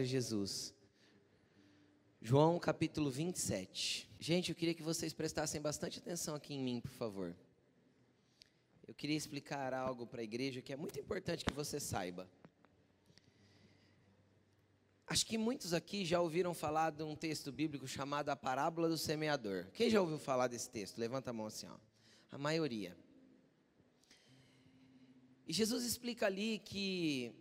Glória a Jesus. João capítulo 27. Gente, eu queria que vocês prestassem bastante atenção aqui em mim, por favor. Eu queria explicar algo para a igreja que é muito importante que você saiba. Acho que muitos aqui já ouviram falar de um texto bíblico chamado a parábola do semeador. Quem já ouviu falar desse texto? Levanta a mão assim, ó. A maioria. E Jesus explica ali que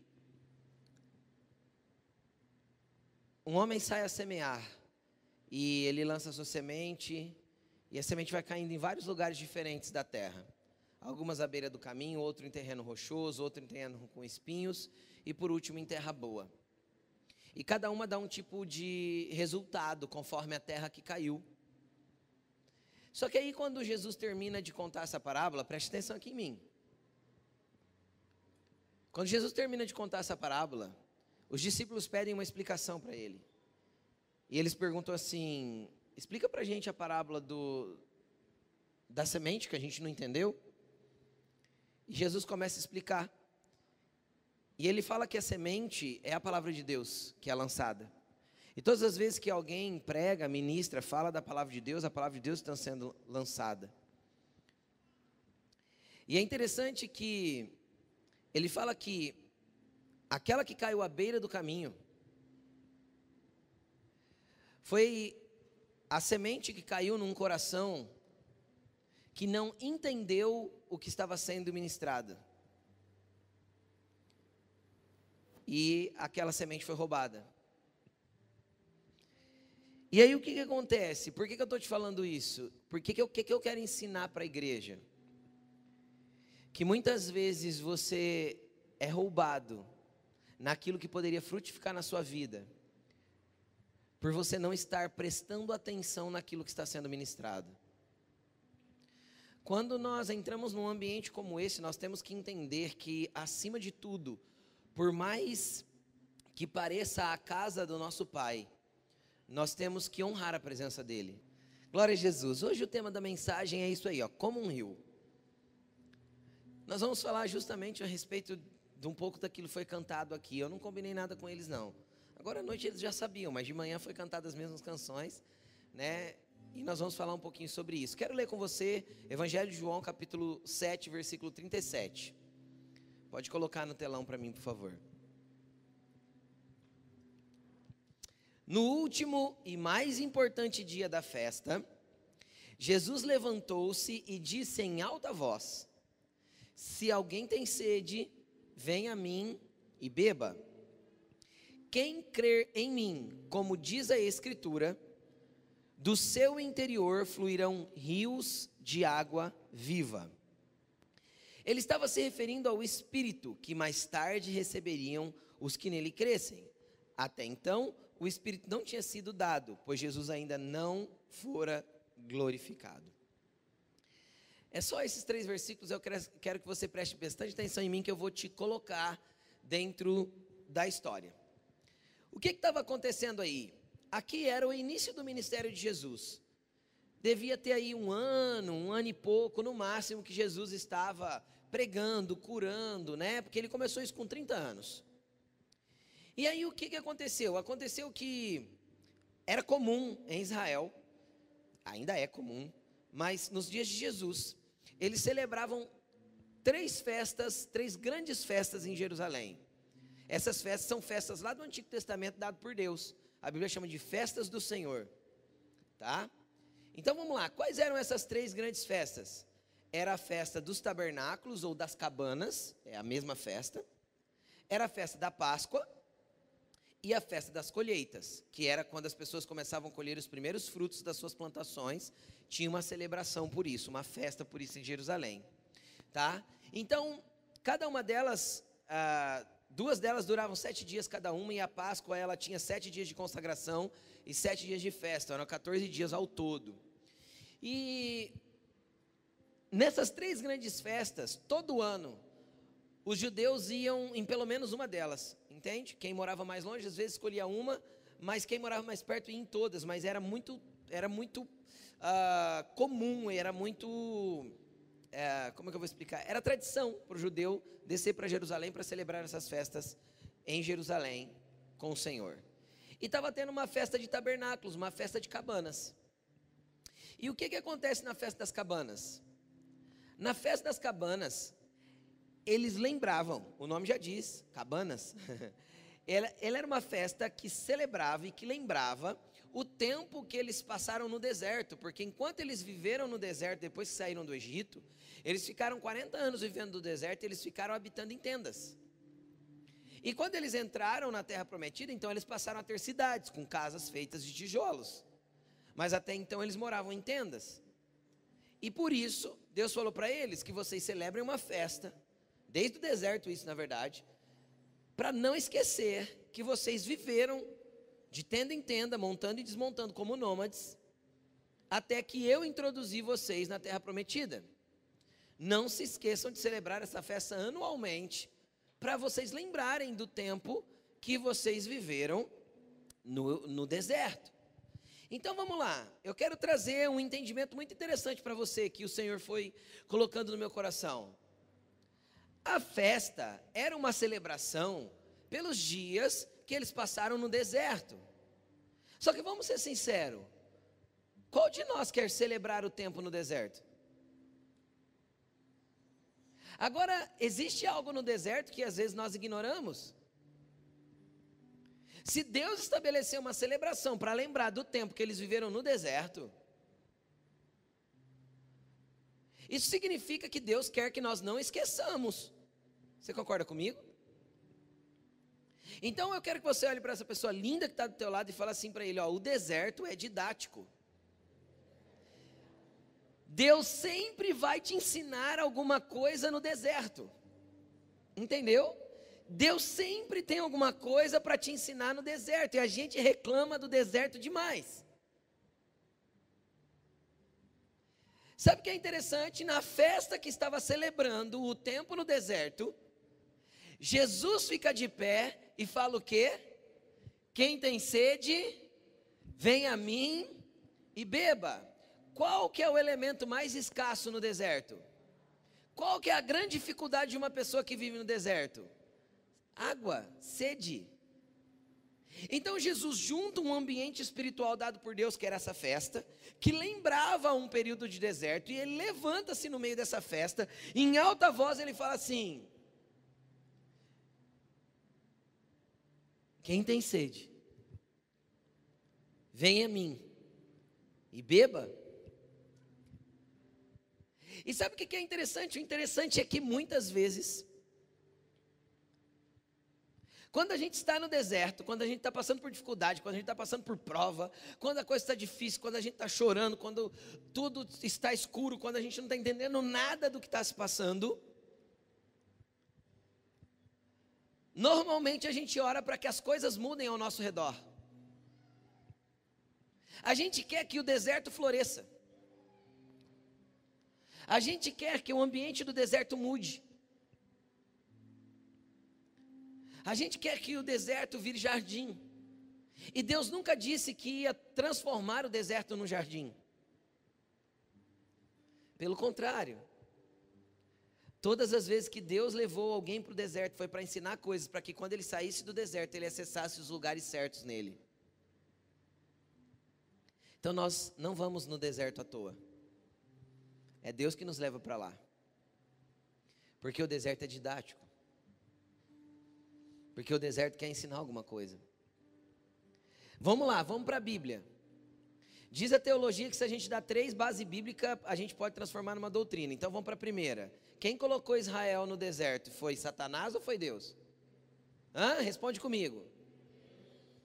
um homem sai a semear e ele lança a sua semente e a semente vai caindo em vários lugares diferentes da terra. Algumas à beira do caminho, outro em terreno rochoso, outro em terreno com espinhos e por último em terra boa. E cada uma dá um tipo de resultado conforme a terra que caiu. Só que aí, quando Jesus termina de contar essa parábola, preste atenção aqui em mim. Quando Jesus termina de contar essa parábola, os discípulos pedem uma explicação para ele. E eles perguntam assim: explica para a gente a parábola do, da semente que a gente não entendeu. E Jesus começa a explicar. E ele fala que a semente é a palavra de Deus que é lançada. E todas as vezes que alguém prega, ministra, fala da palavra de Deus, a palavra de Deus está sendo lançada. E é interessante que ele fala que aquela que caiu à beira do caminho foi a semente que caiu num coração que não entendeu o que estava sendo ministrado. E aquela semente foi roubada. E aí o que, que acontece? Por que, que eu estou te falando isso? Por que, que, eu, que, que eu quero ensinar para a igreja? Que muitas vezes você é roubado naquilo que poderia frutificar na sua vida, por você não estar prestando atenção naquilo que está sendo ministrado. Quando nós entramos num ambiente como esse, nós temos que entender que, acima de tudo, por mais que pareça a casa do nosso Pai, nós temos que honrar a presença dele. Glória a Jesus. Hoje o tema da mensagem é isso aí, ó, como um rio. Nós vamos falar justamente a respeito de um pouco daquilo foi cantado aqui. Eu não combinei nada com eles não. Agora à noite eles já sabiam, mas de manhã foi cantadas as mesmas canções, né? E nós vamos falar um pouquinho sobre isso. Quero ler com você Evangelho de João, capítulo 7, versículo 37. Pode colocar no telão para mim, por favor. No último e mais importante dia da festa, Jesus levantou-se e disse em alta voz: Se alguém tem sede, venha a mim e beba. Quem crer em mim, como diz a Escritura, do seu interior fluirão rios de água viva. Ele estava se referindo ao Espírito que mais tarde receberiam os que nele crescem. Até então, o Espírito não tinha sido dado, pois Jesus ainda não fora glorificado. É só esses três versículos, eu quero que você preste bastante atenção em mim, que eu vou te colocar dentro da história. O que estava acontecendo aí? Aqui era o início do ministério de Jesus. Devia ter aí um ano, um ano e pouco, no máximo, que Jesus estava pregando, curando, né? Porque ele começou isso com 30 anos. E aí o que, que aconteceu? Aconteceu que era comum em Israel, ainda é comum, mas nos dias de Jesus, eles celebravam três festas, três grandes festas em Jerusalém. Essas festas são festas lá do Antigo Testamento dado por Deus. A Bíblia chama de festas do Senhor. Tá? Então vamos lá, quais eram essas três grandes festas? Era a festa dos tabernáculos ou das cabanas, é a mesma festa. Era a festa da Páscoa, e a festa das colheitas, que era quando as pessoas começavam a colher os primeiros frutos das suas plantações, tinha uma celebração por isso, uma festa por isso em Jerusalém, tá? Então, cada uma delas, ah, duas delas duravam sete dias cada uma, e a Páscoa ela tinha sete dias de consagração e sete dias de festa, eram 14 dias ao todo. E nessas três grandes festas, todo ano, os judeus iam em pelo menos uma delas, entende? Quem morava mais longe às vezes escolhia uma, mas quem morava mais perto ia em todas, mas era muito, era muito uh, comum, era muito, uh, como é que eu vou explicar? Era tradição para o judeu descer para Jerusalém para celebrar essas festas em Jerusalém com o Senhor. E estava tendo uma festa de tabernáculos, uma festa de cabanas. E o que, que acontece na festa das cabanas? Na festa das cabanas, eles lembravam, o nome já diz, cabanas. ela, ela era uma festa que celebrava e que lembrava o tempo que eles passaram no deserto, porque enquanto eles viveram no deserto, depois que saíram do Egito, eles ficaram 40 anos vivendo no deserto e eles ficaram habitando em tendas. E quando eles entraram na terra prometida, então eles passaram a ter cidades com casas feitas de tijolos. Mas até então eles moravam em tendas. E por isso, Deus falou para eles que vocês celebrem uma festa, desde o deserto, isso na verdade, para não esquecer que vocês viveram de tenda em tenda, montando e desmontando como nômades, até que eu introduzi vocês na terra prometida. Não se esqueçam de celebrar essa festa anualmente, para vocês lembrarem do tempo que vocês viveram no, no deserto. Então vamos lá, eu quero trazer um entendimento muito interessante para você que o Senhor foi colocando no meu coração. A festa era uma celebração pelos dias que eles passaram no deserto. Só que vamos ser sinceros: qual de nós quer celebrar o tempo no deserto? Agora, existe algo no deserto que às vezes nós ignoramos? Se Deus estabeleceu uma celebração para lembrar do tempo que eles viveram no deserto, isso significa que Deus quer que nós não esqueçamos. Você concorda comigo? Então eu quero que você olhe para essa pessoa linda que está do teu lado e fale assim para ele: ó, o deserto é didático. Deus sempre vai te ensinar alguma coisa no deserto. Entendeu? Deus sempre tem alguma coisa para te ensinar no deserto e a gente reclama do deserto demais. Sabe o que é interessante? Na festa que estava celebrando o tempo no deserto, Jesus fica de pé e fala o quê? Quem tem sede, vem a mim e beba. Qual que é o elemento mais escasso no deserto? Qual que é a grande dificuldade de uma pessoa que vive no deserto? Água, sede. Então Jesus junta um ambiente espiritual dado por Deus, que era essa festa, que lembrava um período de deserto, e ele levanta-se no meio dessa festa, e em alta voz ele fala assim: Quem tem sede, venha a mim e beba. E sabe o que é interessante? O interessante é que muitas vezes, quando a gente está no deserto, quando a gente está passando por dificuldade, quando a gente está passando por prova, quando a coisa está difícil, quando a gente está chorando, quando tudo está escuro, quando a gente não está entendendo nada do que está se passando, normalmente a gente ora para que as coisas mudem ao nosso redor. A gente quer que o deserto floresça. A gente quer que o ambiente do deserto mude. A gente quer que o deserto vire jardim. E Deus nunca disse que ia transformar o deserto num jardim. Pelo contrário. Todas as vezes que Deus levou alguém para o deserto foi para ensinar coisas, para que quando ele saísse do deserto ele acessasse os lugares certos nele. Então nós não vamos no deserto à toa. É Deus que nos leva para lá. Porque o deserto é didático. Porque o deserto quer ensinar alguma coisa. Vamos lá, vamos para a Bíblia. Diz a teologia que se a gente dá três bases bíblicas, a gente pode transformar numa doutrina. Então vamos para a primeira. Quem colocou Israel no deserto? Foi Satanás ou foi Deus? Hã? Responde comigo.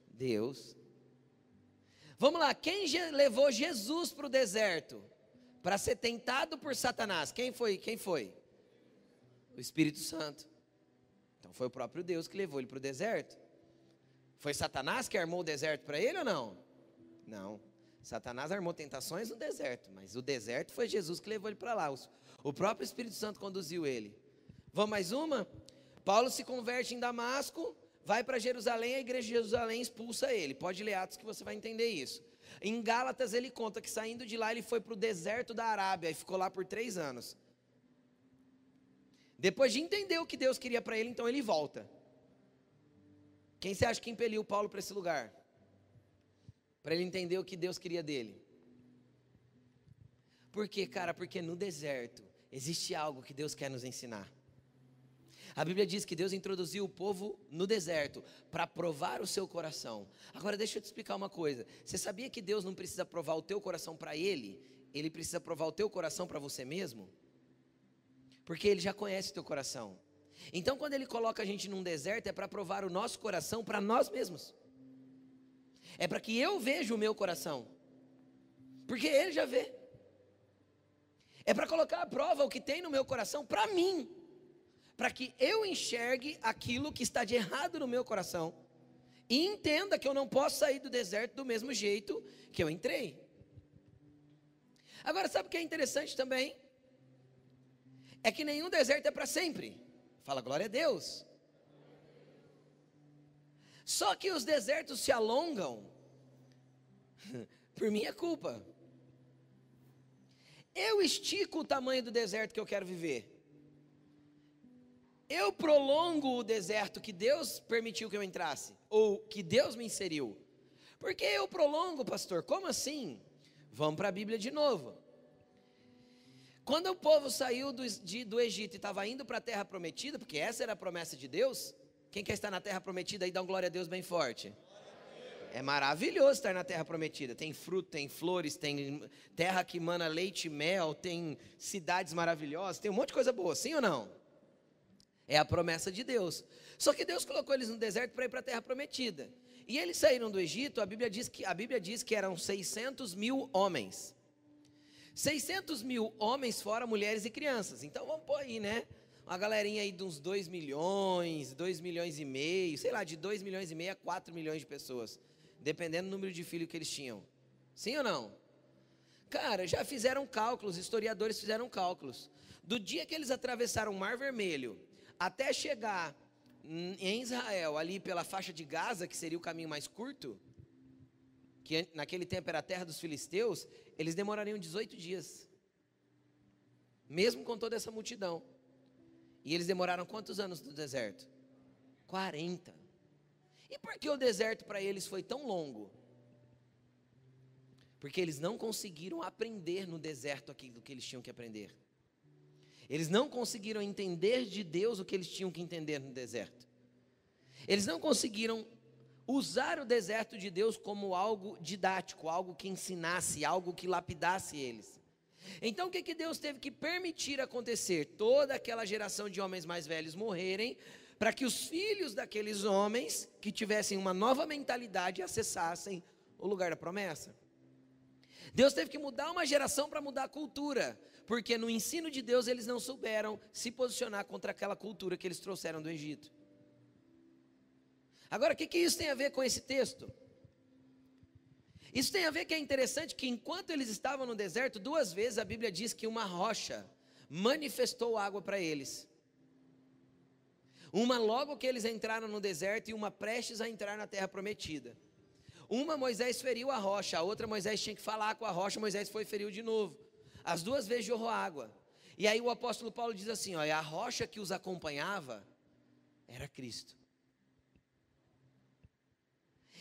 Deus. Vamos lá, quem levou Jesus para o deserto? para ser tentado por Satanás. Quem foi? Quem foi? O Espírito Santo. Então foi o próprio Deus que levou ele para o deserto. Foi Satanás que armou o deserto para ele ou não? Não. Satanás armou tentações no deserto, mas o deserto foi Jesus que levou ele para lá. O próprio Espírito Santo conduziu ele. Vamos mais uma? Paulo se converte em Damasco, vai para Jerusalém, a igreja de Jerusalém expulsa ele. Pode ler Atos que você vai entender isso. Em Gálatas ele conta que saindo de lá ele foi para o deserto da Arábia e ficou lá por três anos. Depois de entender o que Deus queria para ele, então ele volta. Quem você acha que impeliu Paulo para esse lugar? Para ele entender o que Deus queria dele. Por quê, cara? Porque no deserto existe algo que Deus quer nos ensinar. A Bíblia diz que Deus introduziu o povo no deserto para provar o seu coração. Agora deixa eu te explicar uma coisa. Você sabia que Deus não precisa provar o teu coração para ele? Ele precisa provar o teu coração para você mesmo? Porque ele já conhece o teu coração. Então, quando ele coloca a gente num deserto, é para provar o nosso coração para nós mesmos. É para que eu veja o meu coração. Porque ele já vê. É para colocar à prova o que tem no meu coração para mim. Para que eu enxergue aquilo que está de errado no meu coração. E entenda que eu não posso sair do deserto do mesmo jeito que eu entrei. Agora, sabe o que é interessante também? É que nenhum deserto é para sempre. Fala glória a Deus. Só que os desertos se alongam por minha culpa. Eu estico o tamanho do deserto que eu quero viver. Eu prolongo o deserto que Deus permitiu que eu entrasse, ou que Deus me inseriu. Por que eu prolongo, pastor? Como assim? Vamos para a Bíblia de novo. Quando o povo saiu do, de, do Egito e estava indo para a terra prometida, porque essa era a promessa de Deus, quem quer estar na terra prometida aí dá um glória a Deus bem forte. É maravilhoso estar na terra prometida. Tem fruto, tem flores, tem terra que mana leite e mel, tem cidades maravilhosas, tem um monte de coisa boa, sim ou não? É a promessa de Deus. Só que Deus colocou eles no deserto para ir para a terra prometida. E eles saíram do Egito, a Bíblia diz que, a Bíblia diz que eram 600 mil homens. 600 mil homens, fora mulheres e crianças. Então vamos pôr aí, né? Uma galerinha aí de uns 2 milhões, 2 milhões e meio, sei lá, de 2 milhões e meio a 4 milhões de pessoas. Dependendo do número de filhos que eles tinham. Sim ou não? Cara, já fizeram cálculos, historiadores fizeram cálculos. Do dia que eles atravessaram o Mar Vermelho até chegar em Israel, ali pela faixa de Gaza, que seria o caminho mais curto, que naquele tempo era a terra dos filisteus, eles demorariam 18 dias. Mesmo com toda essa multidão. E eles demoraram quantos anos no deserto? 40. E por que o deserto para eles foi tão longo? Porque eles não conseguiram aprender no deserto aquilo que eles tinham que aprender. Eles não conseguiram entender de Deus o que eles tinham que entender no deserto. Eles não conseguiram usar o deserto de Deus como algo didático, algo que ensinasse, algo que lapidasse eles. Então o que, que Deus teve que permitir acontecer? Toda aquela geração de homens mais velhos morrerem, para que os filhos daqueles homens que tivessem uma nova mentalidade acessassem o lugar da promessa. Deus teve que mudar uma geração para mudar a cultura, porque no ensino de Deus eles não souberam se posicionar contra aquela cultura que eles trouxeram do Egito. Agora, o que, que isso tem a ver com esse texto? Isso tem a ver que é interessante que enquanto eles estavam no deserto, duas vezes a Bíblia diz que uma rocha manifestou água para eles. Uma logo que eles entraram no deserto e uma prestes a entrar na terra prometida. Uma Moisés feriu a rocha, a outra Moisés tinha que falar com a rocha, Moisés foi feriu de novo. As duas vezes jorrou água. E aí o apóstolo Paulo diz assim: olha, a rocha que os acompanhava era Cristo.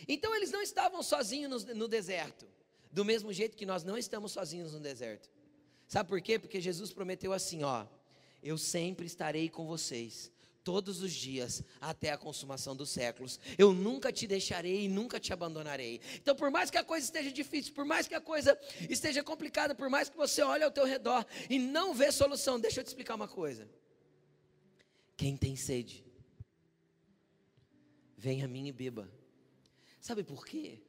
Então eles não estavam sozinhos no, no deserto, do mesmo jeito que nós não estamos sozinhos no deserto. Sabe por quê? Porque Jesus prometeu assim: ó, eu sempre estarei com vocês todos os dias até a consumação dos séculos. Eu nunca te deixarei e nunca te abandonarei. Então, por mais que a coisa esteja difícil, por mais que a coisa esteja complicada, por mais que você olhe ao teu redor e não vê solução, deixa eu te explicar uma coisa. Quem tem sede, venha a mim e beba. Sabe por quê?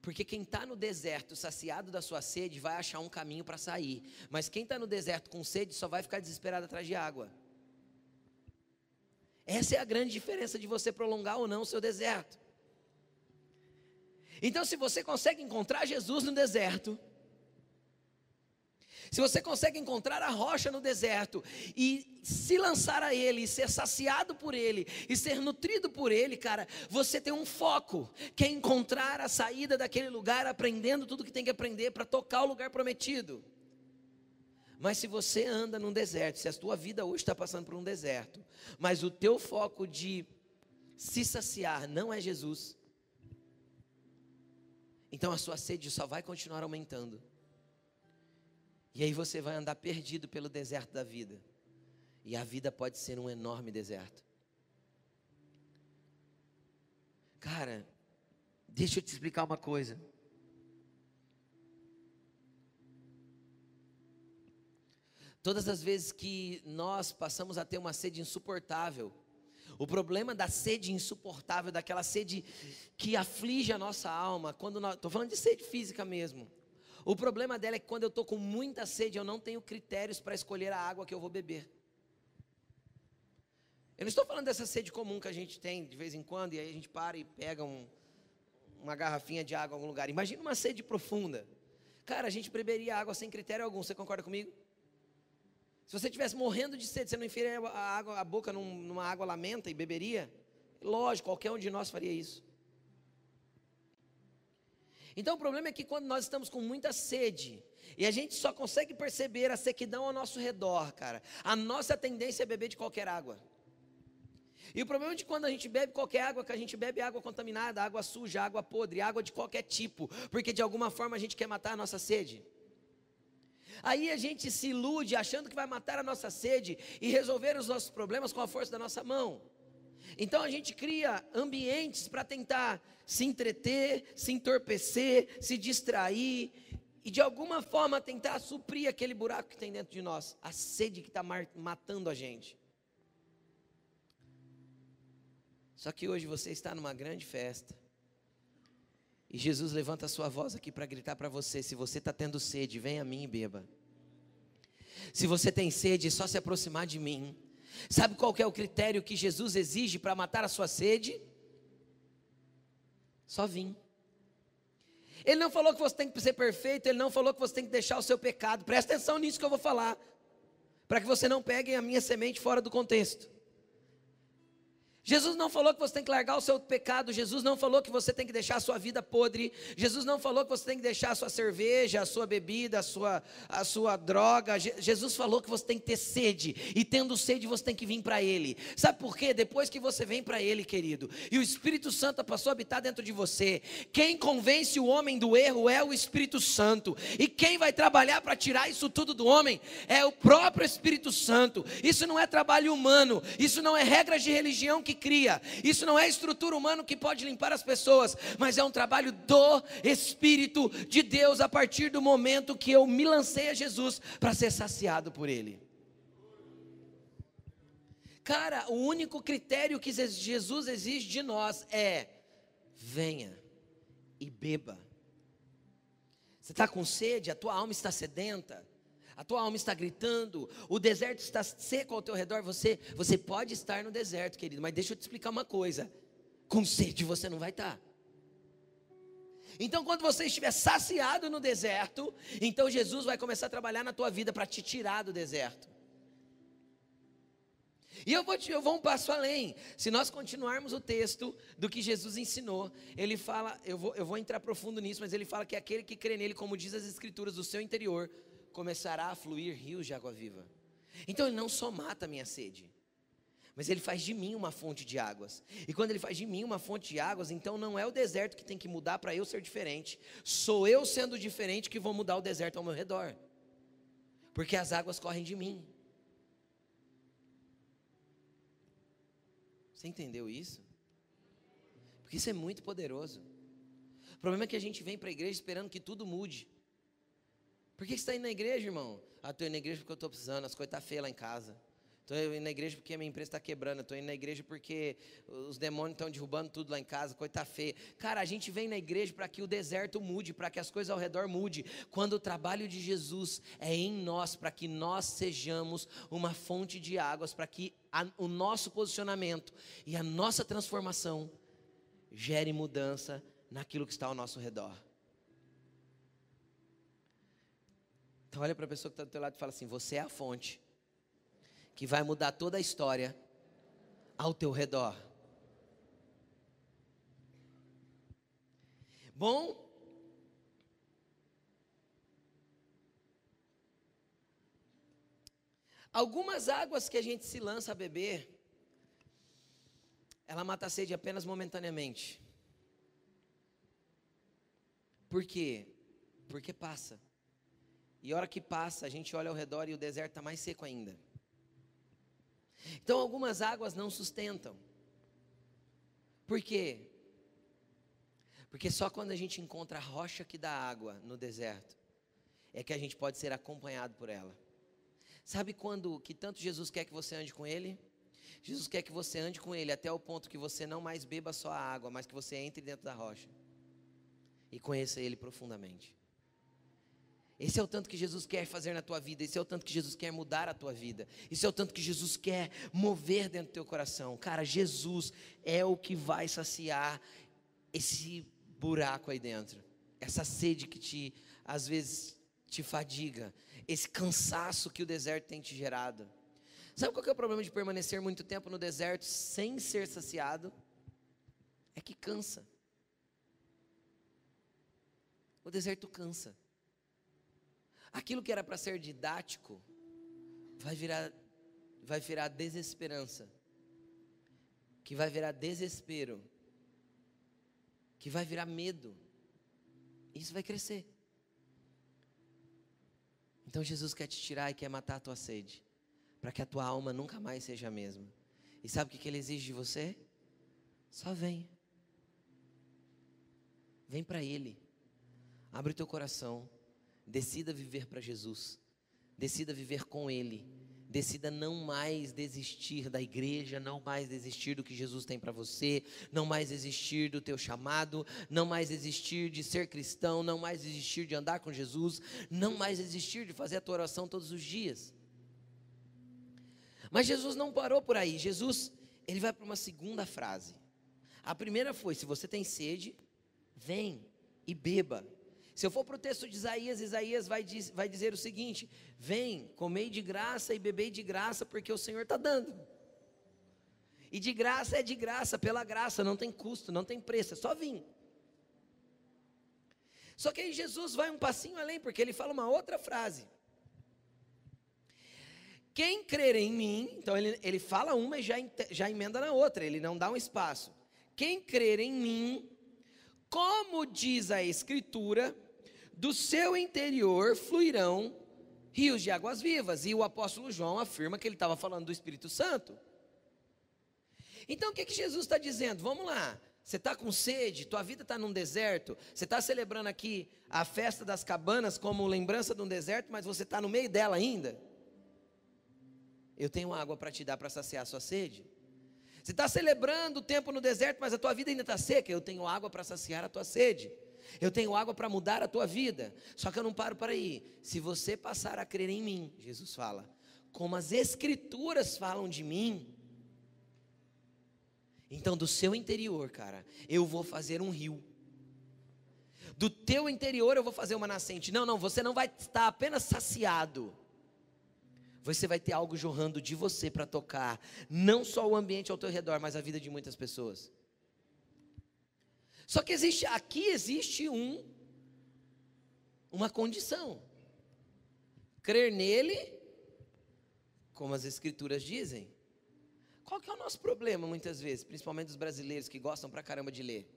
Porque quem está no deserto, saciado da sua sede, vai achar um caminho para sair. Mas quem está no deserto com sede, só vai ficar desesperado atrás de água. Essa é a grande diferença de você prolongar ou não o seu deserto. Então, se você consegue encontrar Jesus no deserto, se você consegue encontrar a rocha no deserto e se lançar a Ele, e ser saciado por Ele, e ser nutrido por Ele, cara, você tem um foco, que é encontrar a saída daquele lugar, aprendendo tudo que tem que aprender para tocar o lugar prometido. Mas se você anda num deserto, se a tua vida hoje está passando por um deserto, mas o teu foco de se saciar não é Jesus, Então a sua sede só vai continuar aumentando. E aí você vai andar perdido pelo deserto da vida. E a vida pode ser um enorme deserto. Cara, deixa eu te explicar uma coisa. Todas as vezes que nós passamos a ter uma sede insuportável, o problema da sede insuportável, daquela sede que aflige a nossa alma, quando estou falando de sede física mesmo. O problema dela é que quando eu estou com muita sede, eu não tenho critérios para escolher a água que eu vou beber. Eu não estou falando dessa sede comum que a gente tem de vez em quando, e aí a gente para e pega um, uma garrafinha de água em algum lugar. Imagina uma sede profunda. Cara, a gente beberia água sem critério algum, você concorda comigo? Se você estivesse morrendo de sede, você não enfiaria a, água, a boca num, numa água lamenta e beberia? Lógico, qualquer um de nós faria isso. Então o problema é que quando nós estamos com muita sede, e a gente só consegue perceber a sequidão ao nosso redor, cara, a nossa tendência é beber de qualquer água. E o problema é de quando a gente bebe qualquer água, que a gente bebe água contaminada, água suja, água podre, água de qualquer tipo, porque de alguma forma a gente quer matar a nossa sede. Aí a gente se ilude achando que vai matar a nossa sede e resolver os nossos problemas com a força da nossa mão. Então a gente cria ambientes para tentar se entreter, se entorpecer, se distrair e de alguma forma tentar suprir aquele buraco que tem dentro de nós, a sede que está matando a gente. Só que hoje você está numa grande festa. E Jesus levanta a sua voz aqui para gritar para você: se você está tendo sede, vem a mim e beba. Se você tem sede, é só se aproximar de mim. Sabe qual é o critério que Jesus exige para matar a sua sede? Só vim. Ele não falou que você tem que ser perfeito, ele não falou que você tem que deixar o seu pecado. Presta atenção nisso que eu vou falar, para que você não pegue a minha semente fora do contexto. Jesus não falou que você tem que largar o seu pecado, Jesus não falou que você tem que deixar a sua vida podre, Jesus não falou que você tem que deixar a sua cerveja, a sua bebida, a sua, a sua droga. Jesus falou que você tem que ter sede, e tendo sede você tem que vir para Ele. Sabe por quê? Depois que você vem para Ele, querido, e o Espírito Santo passou a habitar dentro de você, quem convence o homem do erro é o Espírito Santo, e quem vai trabalhar para tirar isso tudo do homem é o próprio Espírito Santo. Isso não é trabalho humano, isso não é regras de religião que cria. Isso não é estrutura humana que pode limpar as pessoas, mas é um trabalho do Espírito de Deus a partir do momento que eu me lancei a Jesus para ser saciado por Ele. Cara, o único critério que Jesus exige de nós é: venha e beba. Você está com sede, a tua alma está sedenta a tua alma está gritando, o deserto está seco ao teu redor, você, você pode estar no deserto, querido, mas deixa eu te explicar uma coisa: com sede você não vai estar. Então, quando você estiver saciado no deserto, então Jesus vai começar a trabalhar na tua vida para te tirar do deserto. E eu vou, te, eu vou um passo além. Se nós continuarmos o texto do que Jesus ensinou, ele fala, eu vou, eu vou entrar profundo nisso, mas ele fala que aquele que crê nele, como diz as Escrituras, do seu interior, começará a fluir rios de água viva. Então ele não só mata a minha sede, mas ele faz de mim uma fonte de águas. E quando ele faz de mim uma fonte de águas, então não é o deserto que tem que mudar para eu ser diferente. Sou eu sendo diferente que vou mudar o deserto ao meu redor. Porque as águas correm de mim. Você entendeu isso? Porque isso é muito poderoso. O problema é que a gente vem para a igreja esperando que tudo mude. Por que você está indo na igreja, irmão? Ah, estou indo na igreja porque eu estou precisando, as coisas estão tá feias lá em casa. Estou indo na igreja porque a minha empresa está quebrando. Estou indo na igreja porque os demônios estão derrubando tudo lá em casa, coisa está feia. Cara, a gente vem na igreja para que o deserto mude, para que as coisas ao redor mude. Quando o trabalho de Jesus é em nós, para que nós sejamos uma fonte de águas, para que a, o nosso posicionamento e a nossa transformação gere mudança naquilo que está ao nosso redor. Então olha para a pessoa que está do teu lado e fala assim: você é a fonte que vai mudar toda a história ao teu redor. Bom, algumas águas que a gente se lança a beber, ela mata a sede apenas momentaneamente. Por quê? Porque passa. E a hora que passa, a gente olha ao redor e o deserto está mais seco ainda. Então, algumas águas não sustentam. Por quê? Porque só quando a gente encontra a rocha que dá água no deserto, é que a gente pode ser acompanhado por ela. Sabe quando que tanto Jesus quer que você ande com Ele? Jesus quer que você ande com Ele até o ponto que você não mais beba só a água, mas que você entre dentro da rocha e conheça Ele profundamente. Esse é o tanto que Jesus quer fazer na tua vida, esse é o tanto que Jesus quer mudar a tua vida, esse é o tanto que Jesus quer mover dentro do teu coração. Cara, Jesus é o que vai saciar esse buraco aí dentro, essa sede que te, às vezes, te fadiga, esse cansaço que o deserto tem te gerado. Sabe qual é o problema de permanecer muito tempo no deserto sem ser saciado? É que cansa. O deserto cansa. Aquilo que era para ser didático vai virar vai virar desesperança. Que vai virar desespero. Que vai virar medo. Isso vai crescer. Então Jesus quer te tirar e quer matar a tua sede, para que a tua alma nunca mais seja a mesma. E sabe o que ele exige de você? Só vem. Vem para Ele. Abre o teu coração. Decida viver para Jesus. Decida viver com Ele. Decida não mais desistir da igreja, não mais desistir do que Jesus tem para você, não mais desistir do teu chamado, não mais desistir de ser cristão, não mais desistir de andar com Jesus, não mais desistir de fazer a tua oração todos os dias. Mas Jesus não parou por aí. Jesus, ele vai para uma segunda frase. A primeira foi: se você tem sede, vem e beba. Se eu for para o texto de Isaías, Isaías vai, diz, vai dizer o seguinte: Vem, comei de graça e bebei de graça, porque o Senhor está dando. E de graça é de graça, pela graça, não tem custo, não tem preço, é só vir. Só que aí Jesus vai um passinho além, porque ele fala uma outra frase. Quem crer em mim, então ele, ele fala uma e já, já emenda na outra, ele não dá um espaço. Quem crer em mim, como diz a Escritura, do seu interior fluirão rios de águas vivas. E o apóstolo João afirma que ele estava falando do Espírito Santo. Então o que, que Jesus está dizendo? Vamos lá. Você está com sede, tua vida está num deserto, você está celebrando aqui a festa das cabanas como lembrança de um deserto, mas você está no meio dela ainda. Eu tenho água para te dar para saciar a sua sede. Você está celebrando o tempo no deserto, mas a tua vida ainda está seca. Eu tenho água para saciar a tua sede. Eu tenho água para mudar a tua vida. Só que eu não paro para aí. Se você passar a crer em mim, Jesus fala, como as escrituras falam de mim, então do seu interior, cara, eu vou fazer um rio. Do teu interior eu vou fazer uma nascente. Não, não, você não vai estar apenas saciado. Você vai ter algo jorrando de você para tocar, não só o ambiente ao teu redor, mas a vida de muitas pessoas. Só que existe aqui existe um uma condição. Crer nele, como as escrituras dizem. Qual que é o nosso problema muitas vezes, principalmente os brasileiros que gostam pra caramba de ler?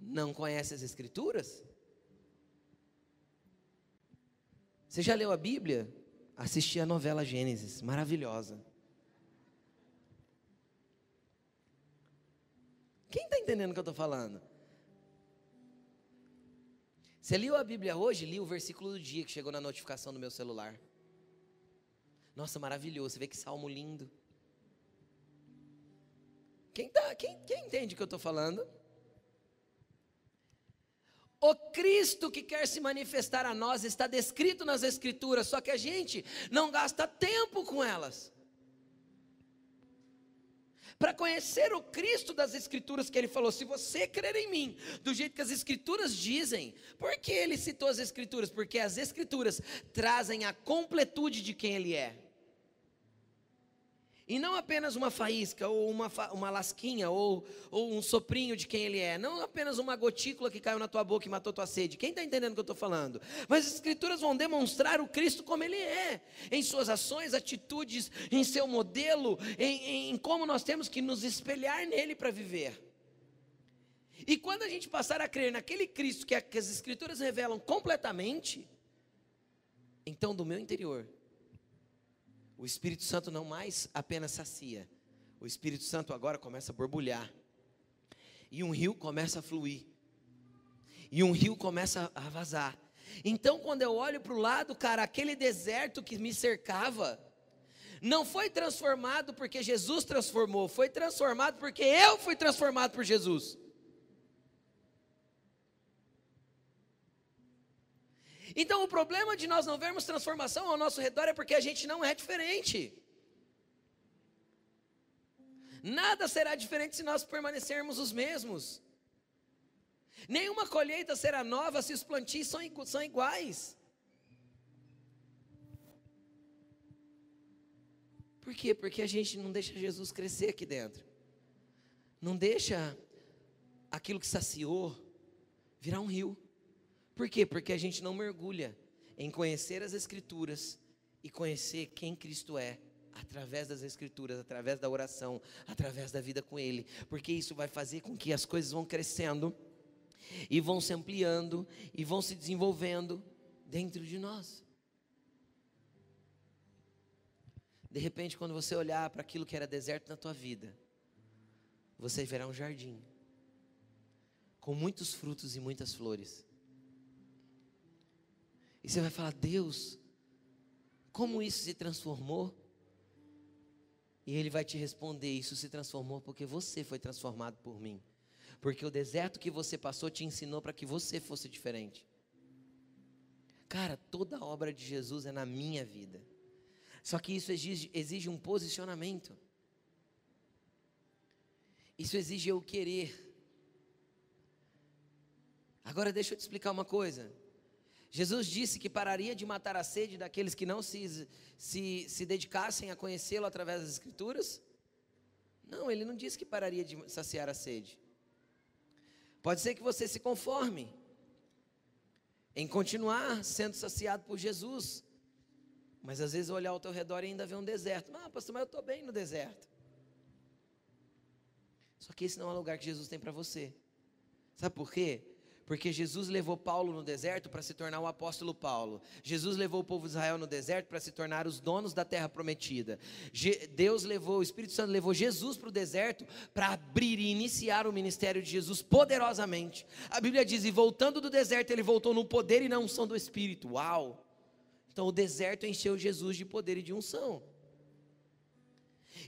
Não conhece as escrituras? Você já leu a Bíblia? Assisti a novela Gênesis, maravilhosa. Quem está entendendo o que eu estou falando? Você leu a Bíblia hoje? Li o versículo do dia que chegou na notificação do meu celular. Nossa, maravilhoso. Você vê que salmo lindo. Quem, tá, quem, quem entende o que eu estou falando? O Cristo que quer se manifestar a nós está descrito nas Escrituras, só que a gente não gasta tempo com elas para conhecer o Cristo das Escrituras, que ele falou: se você crer em mim, do jeito que as Escrituras dizem, por que ele citou as Escrituras? Porque as Escrituras trazem a completude de quem ele é. E não apenas uma faísca, ou uma, uma lasquinha, ou, ou um soprinho de quem ele é. Não apenas uma gotícula que caiu na tua boca e matou tua sede. Quem está entendendo o que eu estou falando? Mas as escrituras vão demonstrar o Cristo como ele é. Em suas ações, atitudes, em seu modelo, em, em como nós temos que nos espelhar nele para viver. E quando a gente passar a crer naquele Cristo que, as Escrituras revelam completamente, então do meu interior, o Espírito Santo não mais apenas sacia, o Espírito Santo agora começa a borbulhar, e um rio começa a fluir, e um rio começa a vazar. Então, quando eu olho para o lado, cara, aquele deserto que me cercava, não foi transformado porque Jesus transformou, foi transformado porque eu fui transformado por Jesus. Então, o problema de nós não vermos transformação ao nosso redor é porque a gente não é diferente. Nada será diferente se nós permanecermos os mesmos. Nenhuma colheita será nova se os plantios são, são iguais. Por quê? Porque a gente não deixa Jesus crescer aqui dentro. Não deixa aquilo que saciou virar um rio. Por quê? Porque a gente não mergulha em conhecer as Escrituras e conhecer quem Cristo é através das Escrituras, através da oração, através da vida com Ele, porque isso vai fazer com que as coisas vão crescendo e vão se ampliando e vão se desenvolvendo dentro de nós. De repente, quando você olhar para aquilo que era deserto na tua vida, você verá um jardim com muitos frutos e muitas flores. E você vai falar: Deus, como isso se transformou? E Ele vai te responder: Isso se transformou porque você foi transformado por mim. Porque o deserto que você passou te ensinou para que você fosse diferente. Cara, toda a obra de Jesus é na minha vida. Só que isso exige, exige um posicionamento. Isso exige eu querer. Agora deixa eu te explicar uma coisa. Jesus disse que pararia de matar a sede daqueles que não se, se, se dedicassem a conhecê-lo através das Escrituras? Não, ele não disse que pararia de saciar a sede. Pode ser que você se conforme em continuar sendo saciado por Jesus, mas às vezes olhar ao teu redor e ainda ver um deserto. Ah, pastor, mas eu estou bem no deserto. Só que esse não é o lugar que Jesus tem para você. Sabe por quê? Porque Jesus levou Paulo no deserto para se tornar o apóstolo Paulo. Jesus levou o povo de Israel no deserto para se tornar os donos da terra prometida. Deus levou, o Espírito Santo levou Jesus para o deserto para abrir e iniciar o ministério de Jesus poderosamente. A Bíblia diz: e voltando do deserto, ele voltou no poder e na unção do Espírito. Uau! Então o deserto encheu Jesus de poder e de unção.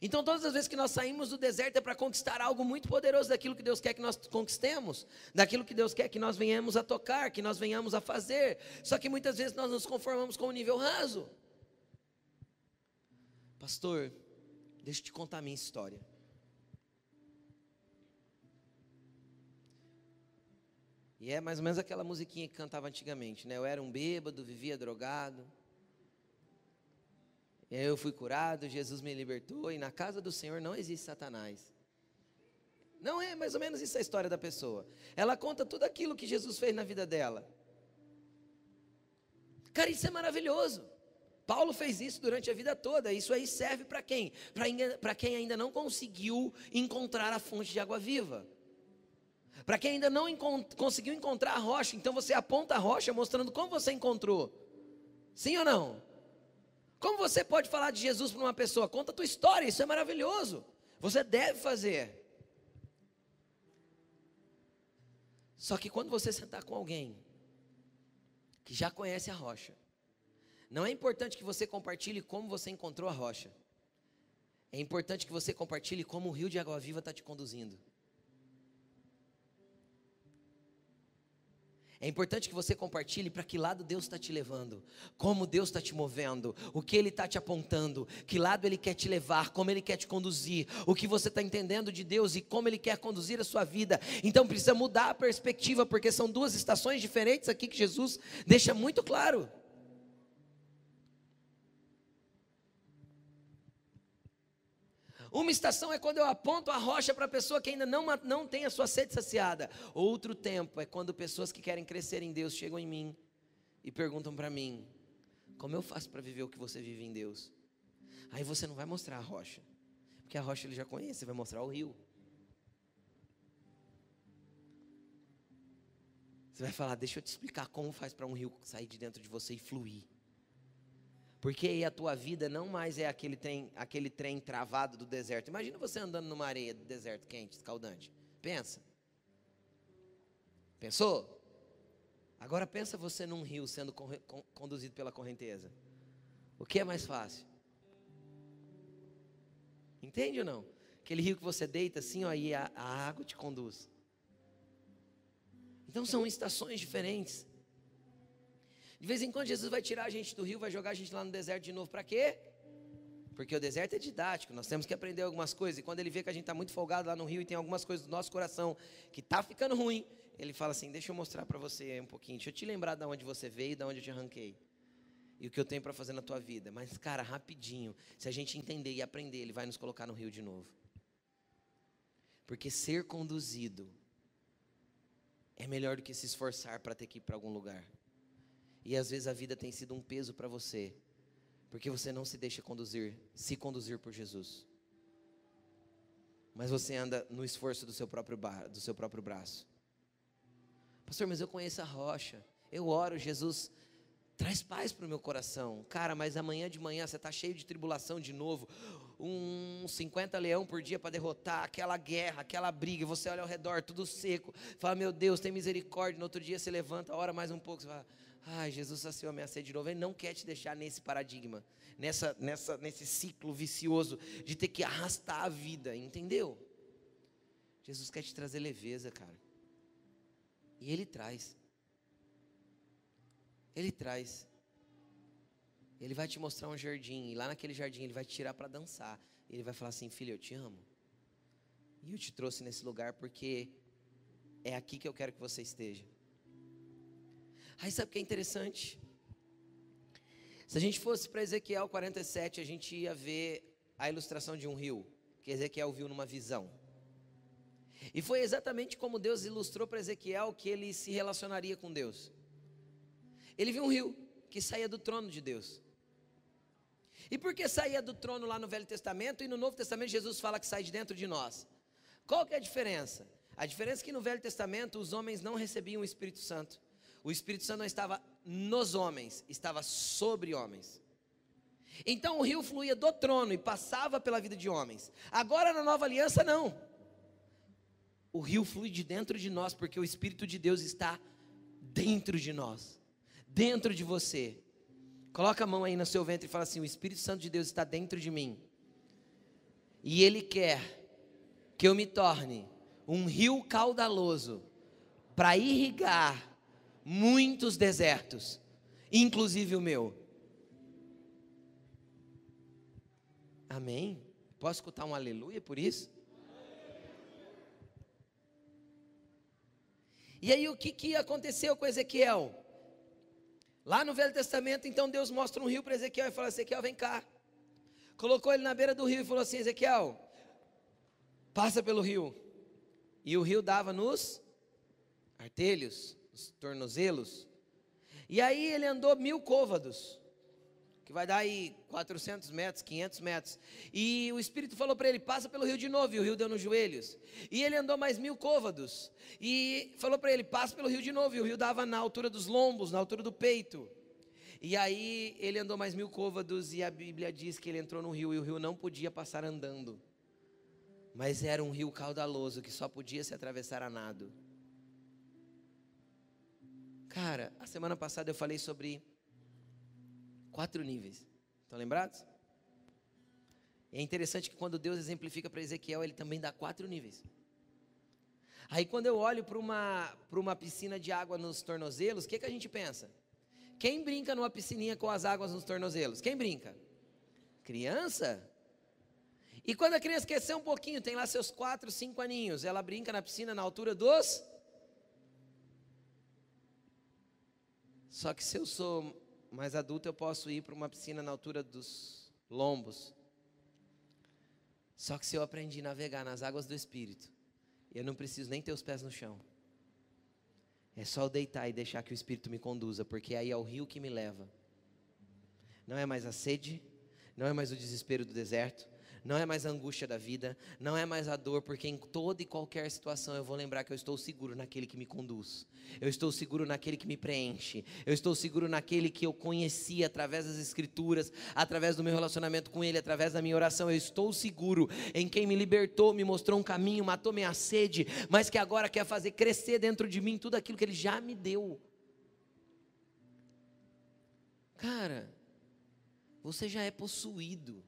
Então, todas as vezes que nós saímos do deserto é para conquistar algo muito poderoso daquilo que Deus quer que nós conquistemos, daquilo que Deus quer que nós venhamos a tocar, que nós venhamos a fazer. Só que muitas vezes nós nos conformamos com o nível raso. Pastor, deixa eu te contar a minha história. E é mais ou menos aquela musiquinha que cantava antigamente, né? Eu era um bêbado, vivia drogado. Eu fui curado, Jesus me libertou, e na casa do Senhor não existe Satanás. Não é mais ou menos isso a história da pessoa. Ela conta tudo aquilo que Jesus fez na vida dela. Cara, isso é maravilhoso. Paulo fez isso durante a vida toda. Isso aí serve para quem? Para quem ainda não conseguiu encontrar a fonte de água viva. Para quem ainda não encont conseguiu encontrar a rocha, então você aponta a rocha mostrando como você encontrou. Sim ou não? Como você pode falar de Jesus para uma pessoa? Conta a tua história, isso é maravilhoso. Você deve fazer. Só que quando você sentar com alguém que já conhece a rocha, não é importante que você compartilhe como você encontrou a rocha. É importante que você compartilhe como o rio de água viva está te conduzindo. É importante que você compartilhe para que lado Deus está te levando, como Deus está te movendo, o que Ele está te apontando, que lado Ele quer te levar, como Ele quer te conduzir, o que você está entendendo de Deus e como Ele quer conduzir a sua vida. Então precisa mudar a perspectiva, porque são duas estações diferentes aqui que Jesus deixa muito claro. Uma estação é quando eu aponto a rocha para a pessoa que ainda não, não tem a sua sede saciada. Outro tempo é quando pessoas que querem crescer em Deus chegam em mim e perguntam para mim: como eu faço para viver o que você vive em Deus? Aí você não vai mostrar a rocha, porque a rocha ele já conhece, vai mostrar o rio. Você vai falar, deixa eu te explicar como faz para um rio sair de dentro de você e fluir. Porque aí a tua vida não mais é aquele trem, aquele trem travado do deserto. Imagina você andando numa areia do deserto quente, escaldante. Pensa. Pensou? Agora pensa você num rio sendo conduzido pela correnteza. O que é mais fácil? Entende ou não? Aquele rio que você deita assim, e a, a água te conduz. Então são estações diferentes. De vez em quando Jesus vai tirar a gente do rio, vai jogar a gente lá no deserto de novo. Para quê? Porque o deserto é didático, nós temos que aprender algumas coisas. E quando ele vê que a gente está muito folgado lá no rio e tem algumas coisas do nosso coração que está ficando ruim, ele fala assim: Deixa eu mostrar para você um pouquinho, deixa eu te lembrar de onde você veio e de onde eu te arranquei. E o que eu tenho para fazer na tua vida. Mas, cara, rapidinho, se a gente entender e aprender, ele vai nos colocar no rio de novo. Porque ser conduzido é melhor do que se esforçar para ter que ir para algum lugar. E às vezes a vida tem sido um peso para você, porque você não se deixa conduzir, se conduzir por Jesus. Mas você anda no esforço do seu próprio, do seu próprio braço. Pastor, mas eu conheço a rocha. Eu oro, Jesus, traz paz para o meu coração. Cara, mas amanhã de manhã você está cheio de tribulação de novo. Um 50 leão por dia para derrotar, aquela guerra, aquela briga. Você olha ao redor, tudo seco. Fala, meu Deus, tem misericórdia. No outro dia você levanta, ora mais um pouco. Você fala, Ai, Jesus saciou a minha sede de novo. Ele não quer te deixar nesse paradigma, nessa, nessa, nesse ciclo vicioso de ter que arrastar a vida, entendeu? Jesus quer te trazer leveza, cara. E Ele traz. Ele traz. Ele vai te mostrar um jardim, e lá naquele jardim ele vai te tirar para dançar. Ele vai falar assim: Filho, eu te amo. E eu te trouxe nesse lugar porque é aqui que eu quero que você esteja. Aí sabe o que é interessante? Se a gente fosse para Ezequiel 47, a gente ia ver a ilustração de um rio, que Ezequiel viu numa visão. E foi exatamente como Deus ilustrou para Ezequiel que ele se relacionaria com Deus. Ele viu um rio que saía do trono de Deus. E por que saía do trono lá no Velho Testamento e no Novo Testamento Jesus fala que sai de dentro de nós? Qual que é a diferença? A diferença é que no Velho Testamento os homens não recebiam o Espírito Santo. O Espírito Santo não estava nos homens, estava sobre homens. Então o rio fluía do trono e passava pela vida de homens. Agora na nova aliança, não. O rio flui de dentro de nós, porque o Espírito de Deus está dentro de nós, dentro de você. Coloca a mão aí no seu ventre e fala assim: O Espírito Santo de Deus está dentro de mim. E Ele quer que eu me torne um rio caudaloso para irrigar muitos desertos, inclusive o meu. Amém? Posso escutar um aleluia por isso? E aí o que, que aconteceu com Ezequiel? Lá no Velho Testamento, então Deus mostra um rio para Ezequiel e fala: Ezequiel, vem cá. Colocou ele na beira do rio e falou assim: Ezequiel, passa pelo rio. E o rio dava nos artelhos os tornozelos. E aí ele andou mil côvados, que vai dar aí 400 metros, 500 metros. E o Espírito falou para ele: passa pelo rio de novo, e o rio deu nos joelhos. E ele andou mais mil côvados, e falou para ele: passa pelo rio de novo, e o rio dava na altura dos lombos, na altura do peito. E aí ele andou mais mil côvados, e a Bíblia diz que ele entrou no rio, e o rio não podia passar andando. Mas era um rio caudaloso que só podia se atravessar a nado. Cara, a semana passada eu falei sobre quatro níveis. Estão lembrados? É interessante que quando Deus exemplifica para Ezequiel, ele também dá quatro níveis. Aí quando eu olho para uma, uma piscina de água nos tornozelos, o que, que a gente pensa? Quem brinca numa piscininha com as águas nos tornozelos? Quem brinca? Criança? E quando a criança ser um pouquinho, tem lá seus quatro, cinco aninhos, ela brinca na piscina na altura dos Só que se eu sou mais adulto, eu posso ir para uma piscina na altura dos lombos. Só que se eu aprendi a navegar nas águas do Espírito, eu não preciso nem ter os pés no chão. É só eu deitar e deixar que o Espírito me conduza, porque aí é o rio que me leva. Não é mais a sede, não é mais o desespero do deserto, não é mais a angústia da vida, não é mais a dor, porque em toda e qualquer situação eu vou lembrar que eu estou seguro naquele que me conduz, eu estou seguro naquele que me preenche, eu estou seguro naquele que eu conheci através das Escrituras, através do meu relacionamento com Ele, através da minha oração, eu estou seguro em quem me libertou, me mostrou um caminho, matou minha sede, mas que agora quer fazer crescer dentro de mim tudo aquilo que Ele já me deu. Cara, você já é possuído.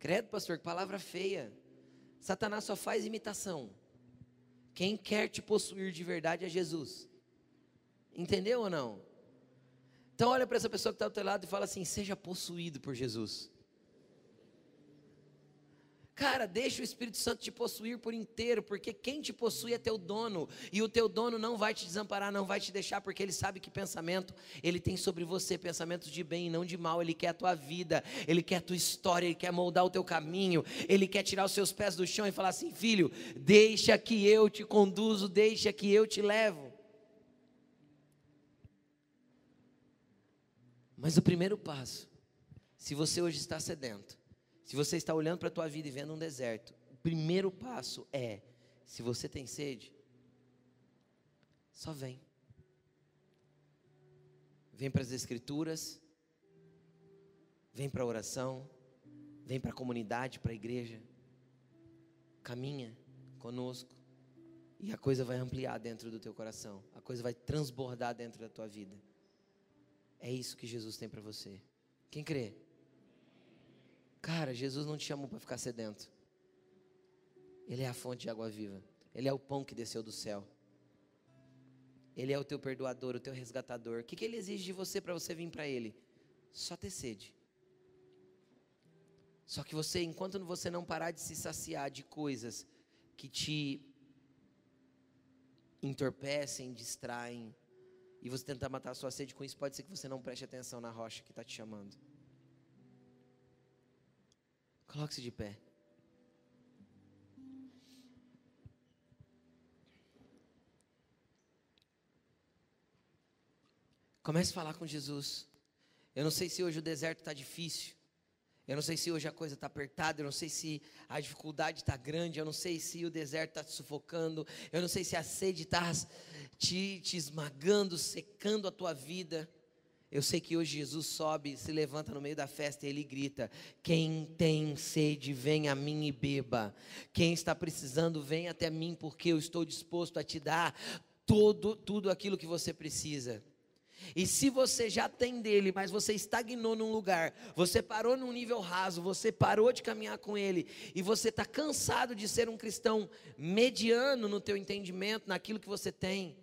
Credo, pastor, que palavra feia. Satanás só faz imitação. Quem quer te possuir de verdade é Jesus. Entendeu ou não? Então olha para essa pessoa que está ao teu lado e fala assim: seja possuído por Jesus. Cara, deixa o Espírito Santo te possuir por inteiro, porque quem te possui é teu dono, e o teu dono não vai te desamparar, não vai te deixar, porque ele sabe que pensamento ele tem sobre você, pensamentos de bem e não de mal, ele quer a tua vida, ele quer a tua história, ele quer moldar o teu caminho, ele quer tirar os seus pés do chão e falar assim: filho, deixa que eu te conduzo, deixa que eu te levo. Mas o primeiro passo, se você hoje está sedento, se você está olhando para a tua vida e vendo um deserto, o primeiro passo é: se você tem sede, só vem. Vem para as Escrituras, vem para a oração, vem para a comunidade, para a igreja, caminha conosco e a coisa vai ampliar dentro do teu coração, a coisa vai transbordar dentro da tua vida. É isso que Jesus tem para você. Quem crê? Cara, Jesus não te chamou para ficar sedento. Ele é a fonte de água viva. Ele é o pão que desceu do céu. Ele é o teu perdoador, o teu resgatador. O que, que ele exige de você para você vir para ele? Só ter sede. Só que você, enquanto você não parar de se saciar de coisas que te entorpecem, distraem, e você tentar matar a sua sede com isso, pode ser que você não preste atenção na rocha que está te chamando. Coloque-se de pé. Comece a falar com Jesus. Eu não sei se hoje o deserto está difícil. Eu não sei se hoje a coisa está apertada. Eu não sei se a dificuldade está grande. Eu não sei se o deserto está te sufocando. Eu não sei se a sede está te, te esmagando, secando a tua vida. Eu sei que hoje Jesus sobe, se levanta no meio da festa e ele grita: Quem tem sede, vem a mim e beba. Quem está precisando, vem até mim, porque eu estou disposto a te dar todo, tudo aquilo que você precisa. E se você já tem dele, mas você estagnou num lugar, você parou num nível raso, você parou de caminhar com ele, e você está cansado de ser um cristão mediano no teu entendimento, naquilo que você tem,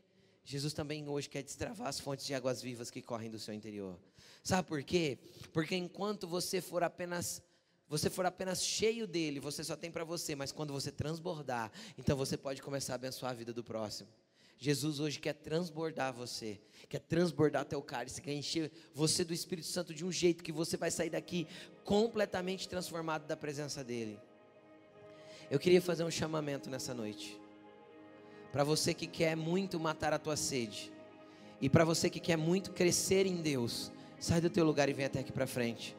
Jesus também hoje quer destravar as fontes de águas vivas que correm do seu interior. Sabe por quê? Porque enquanto você for apenas você for apenas cheio dele, você só tem para você, mas quando você transbordar, então você pode começar a abençoar a vida do próximo. Jesus hoje quer transbordar você, quer transbordar teu cálice, quer encher você do Espírito Santo de um jeito que você vai sair daqui completamente transformado da presença dele. Eu queria fazer um chamamento nessa noite. Para você que quer muito matar a tua sede. E para você que quer muito crescer em Deus, sai do teu lugar e vem até aqui para frente.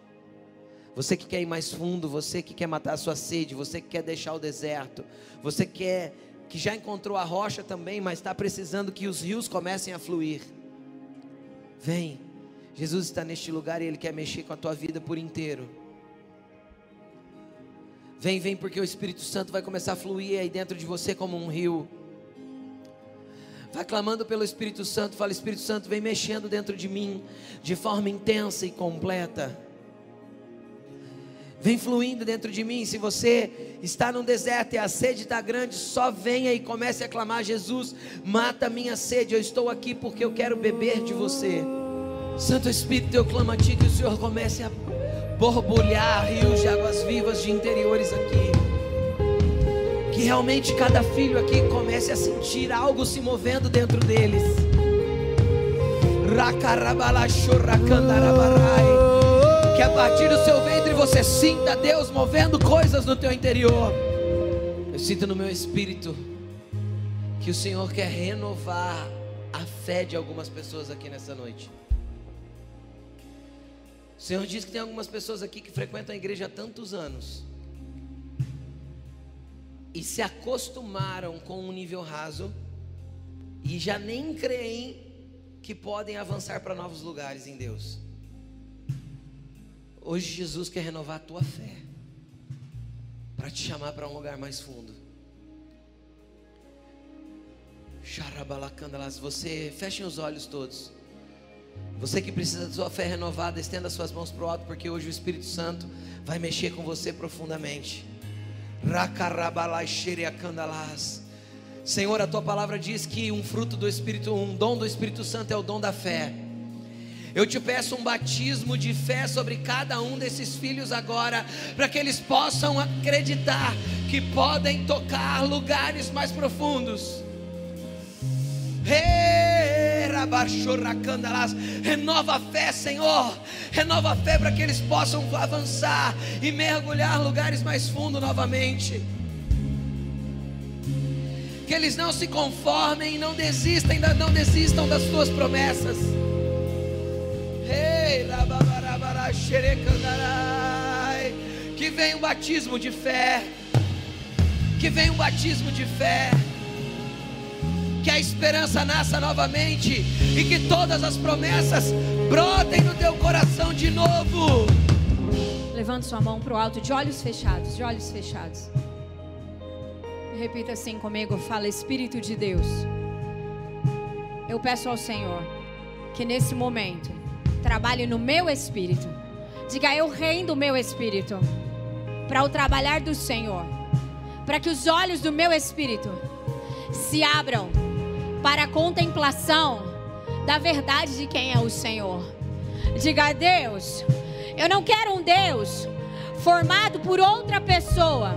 Você que quer ir mais fundo, você que quer matar a sua sede, você que quer deixar o deserto, você quer que já encontrou a rocha também, mas está precisando que os rios comecem a fluir. Vem. Jesus está neste lugar e ele quer mexer com a tua vida por inteiro. Vem, vem, porque o Espírito Santo vai começar a fluir aí dentro de você como um rio. Vai clamando pelo Espírito Santo, fala: Espírito Santo, vem mexendo dentro de mim de forma intensa e completa. Vem fluindo dentro de mim. Se você está no deserto e a sede está grande, só venha e comece a clamar: Jesus, mata a minha sede. Eu estou aqui porque eu quero beber de você. Santo Espírito, eu clamo a Ti que o Senhor comece a borbulhar rios de águas vivas de interiores aqui. Que realmente cada filho aqui comece a sentir algo se movendo dentro deles. Que a partir do seu ventre você sinta Deus movendo coisas no teu interior. Eu sinto no meu espírito que o Senhor quer renovar a fé de algumas pessoas aqui nessa noite. O Senhor diz que tem algumas pessoas aqui que frequentam a igreja há tantos anos e se acostumaram com um nível raso e já nem creem que podem avançar para novos lugares em Deus. Hoje Jesus quer renovar a tua fé para te chamar para um lugar mais fundo. Xarabalacandalas, você fechem os olhos todos. Você que precisa da sua fé renovada, estenda suas mãos para o alto, porque hoje o Espírito Santo vai mexer com você profundamente. Senhor, a tua palavra diz que um fruto do Espírito, um dom do Espírito Santo é o dom da fé. Eu te peço um batismo de fé sobre cada um desses filhos agora, para que eles possam acreditar que podem tocar lugares mais profundos. Renova a fé, Senhor. Renova a fé para que eles possam avançar e mergulhar lugares mais fundos novamente. Que eles não se conformem não desistem, não desistam das tuas promessas. Que venha um batismo de fé. Que venha um batismo de fé que a esperança nasça novamente e que todas as promessas brotem no teu coração de novo. Levante sua mão para o alto, de olhos fechados, de olhos fechados. Repita assim comigo: fala, Espírito de Deus. Eu peço ao Senhor que nesse momento trabalhe no meu espírito. Diga, eu rendo o meu espírito para o trabalhar do Senhor, para que os olhos do meu espírito se abram para a contemplação da verdade de quem é o Senhor. Diga a Deus: eu não quero um Deus formado por outra pessoa.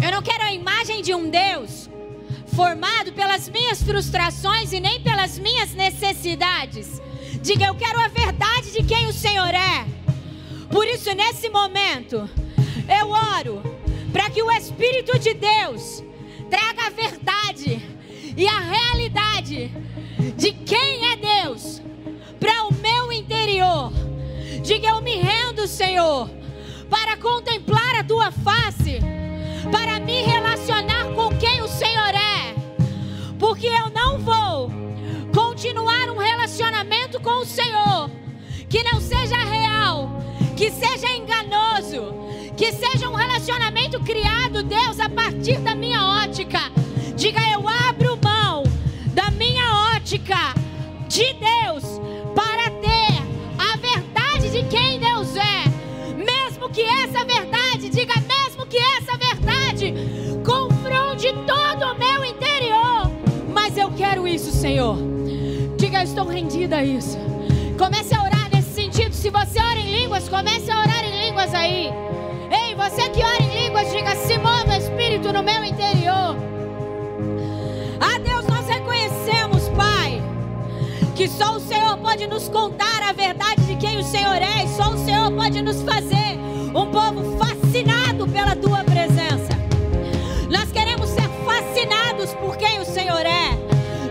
Eu não quero a imagem de um Deus formado pelas minhas frustrações e nem pelas minhas necessidades. Diga, eu quero a verdade de quem o Senhor é. Por isso, nesse momento, eu oro para que o Espírito de Deus traga a verdade e a realidade de quem é Deus para o meu interior. Diga eu me rendo, Senhor, para contemplar a tua face, para me relacionar com quem o Senhor é, porque eu não vou continuar um relacionamento com o Senhor que não seja real, que seja enganoso, que seja um relacionamento criado, Deus, a partir da minha ótica. Diga eu abro ótica de Deus para ter a verdade de quem Deus é. Mesmo que essa verdade, diga mesmo que essa verdade confronte todo o meu interior. Mas eu quero isso, Senhor. Diga, eu estou rendida a isso. Comece a orar nesse sentido. Se você ora em línguas, comece a orar em línguas aí. Ei, você que ora em línguas, diga: se move Espírito no meu interior. Ah, Deus, nós reconhecemos, que só o Senhor pode nos contar a verdade de quem o Senhor é, e só o Senhor pode nos fazer um povo fascinado pela tua presença. Nós queremos ser fascinados por quem o Senhor é.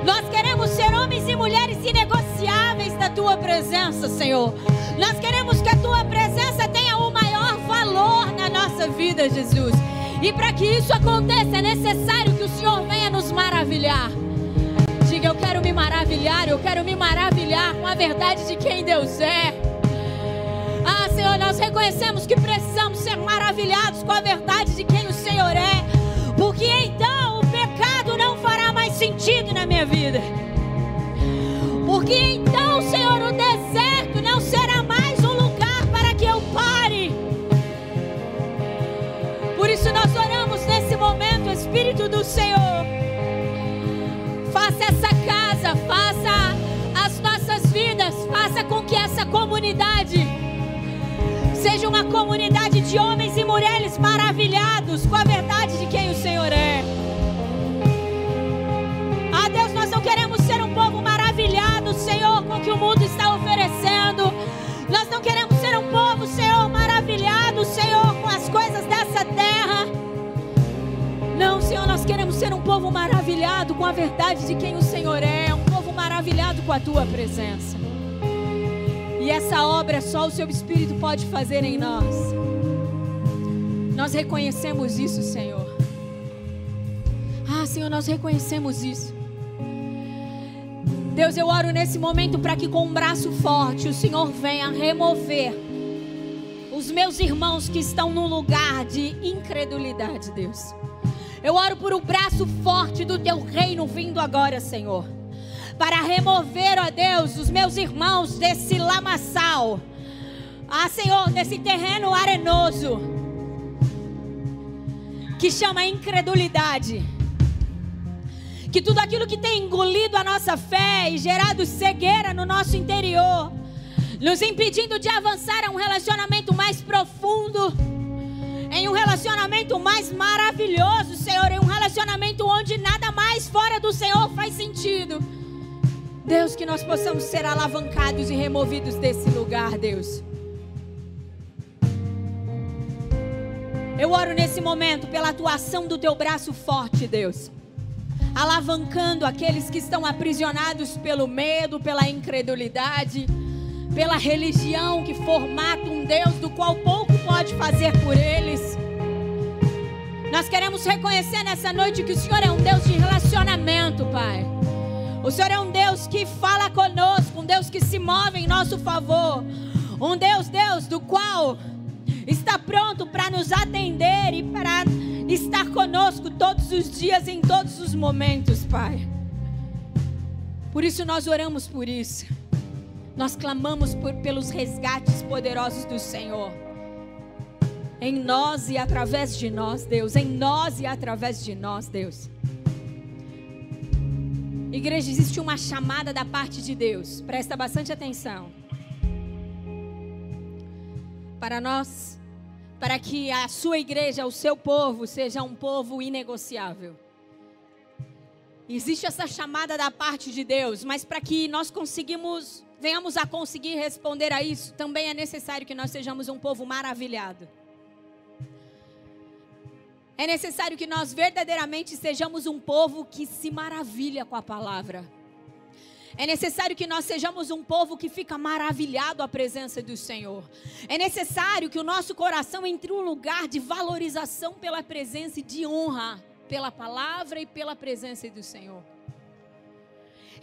Nós queremos ser homens e mulheres inegociáveis da tua presença, Senhor. Nós queremos que a tua presença tenha o maior valor na nossa vida, Jesus. E para que isso aconteça, é necessário que o Senhor venha nos maravilhar. Maravilhar, eu quero me maravilhar com a verdade de quem Deus é. Ah, Senhor, nós reconhecemos que precisamos ser maravilhados com a verdade de quem o Senhor é, porque então o pecado não fará mais sentido na minha vida. Porque então, Senhor, o deserto não será mais um lugar para que eu pare isso nós oramos nesse momento, Espírito do Senhor. Que essa comunidade seja uma comunidade de homens e mulheres maravilhados com a verdade de quem o Senhor é. Ah, Deus, nós não queremos ser um povo maravilhado, Senhor, com o que o mundo está oferecendo. Nós não queremos ser um povo, Senhor, maravilhado, Senhor, com as coisas dessa terra. Não, Senhor, nós queremos ser um povo maravilhado com a verdade de quem o Senhor é, um povo maravilhado com a tua presença. E essa obra só o seu Espírito pode fazer em nós. Nós reconhecemos isso, Senhor. Ah, Senhor, nós reconhecemos isso. Deus, eu oro nesse momento para que com um braço forte o Senhor venha remover os meus irmãos que estão num lugar de incredulidade, Deus. Eu oro por um braço forte do teu reino vindo agora, Senhor, para remover, ó Deus, os meus irmãos desse lamaçal. Ah, Senhor, desse terreno arenoso que chama incredulidade. Que tudo aquilo que tem engolido a nossa fé e gerado cegueira no nosso interior, nos impedindo de avançar a um relacionamento mais profundo, em um relacionamento mais maravilhoso, Senhor, em um relacionamento onde nada mais fora do Senhor faz sentido. Deus, que nós possamos ser alavancados e removidos desse lugar, Deus. Eu oro nesse momento pela atuação do teu braço forte, Deus alavancando aqueles que estão aprisionados pelo medo, pela incredulidade, pela religião que formata um Deus do qual pouco pode fazer por eles. Nós queremos reconhecer nessa noite que o Senhor é um Deus de relacionamento, Pai. O Senhor é um Deus que fala conosco, um Deus que se move em nosso favor. Um Deus, Deus, do qual está pronto para nos atender e para estar conosco todos os dias, em todos os momentos, Pai. Por isso nós oramos por isso. Nós clamamos por, pelos resgates poderosos do Senhor. Em nós e através de nós, Deus. Em nós e através de nós, Deus. Igreja, existe uma chamada da parte de Deus. Presta bastante atenção. Para nós para que a sua igreja, o seu povo, seja um povo inegociável. Existe essa chamada da parte de Deus, mas para que nós conseguimos, venhamos a conseguir responder a isso, também é necessário que nós sejamos um povo maravilhado. É necessário que nós verdadeiramente sejamos um povo que se maravilha com a palavra. É necessário que nós sejamos um povo que fica maravilhado à presença do Senhor. É necessário que o nosso coração entre um lugar de valorização pela presença e de honra pela palavra e pela presença do Senhor.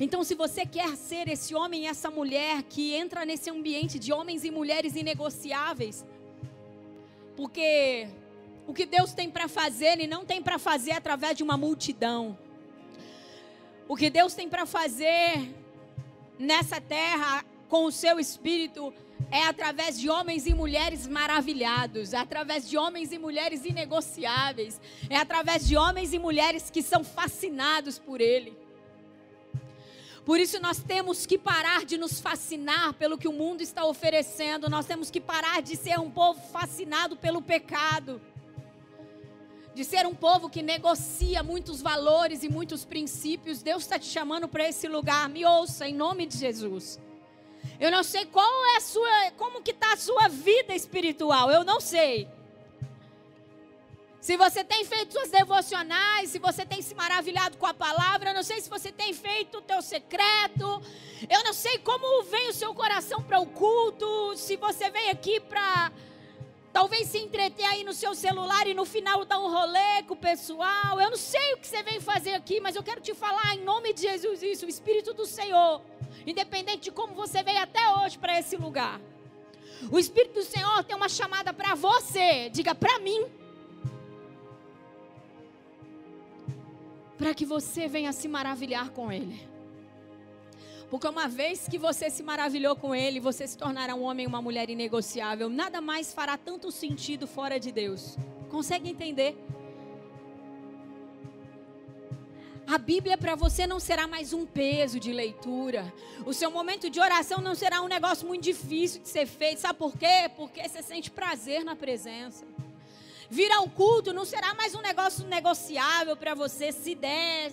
Então, se você quer ser esse homem e essa mulher que entra nesse ambiente de homens e mulheres inegociáveis, porque o que Deus tem para fazer, Ele não tem para fazer através de uma multidão. O que Deus tem para fazer nessa terra com o seu espírito é através de homens e mulheres maravilhados, é através de homens e mulheres inegociáveis, é através de homens e mulheres que são fascinados por Ele. Por isso nós temos que parar de nos fascinar pelo que o mundo está oferecendo, nós temos que parar de ser um povo fascinado pelo pecado de ser um povo que negocia muitos valores e muitos princípios. Deus está te chamando para esse lugar. Me ouça em nome de Jesus. Eu não sei qual é a sua, como que está a sua vida espiritual. Eu não sei. Se você tem feito suas devocionais, se você tem se maravilhado com a palavra, eu não sei se você tem feito o teu secreto. Eu não sei como vem o seu coração para o culto, se você vem aqui para Talvez se entreter aí no seu celular e no final dar um rolê com o pessoal. Eu não sei o que você vem fazer aqui, mas eu quero te falar em nome de Jesus isso, o Espírito do Senhor. Independente de como você veio até hoje para esse lugar. O Espírito do Senhor tem uma chamada para você. Diga para mim. Para que você venha se maravilhar com Ele. Porque uma vez que você se maravilhou com ele, você se tornará um homem e uma mulher inegociável. Nada mais fará tanto sentido fora de Deus. Consegue entender? A Bíblia para você não será mais um peso de leitura. O seu momento de oração não será um negócio muito difícil de ser feito. Sabe por quê? Porque você sente prazer na presença. Vir ao culto não será mais um negócio negociável para você. Se der,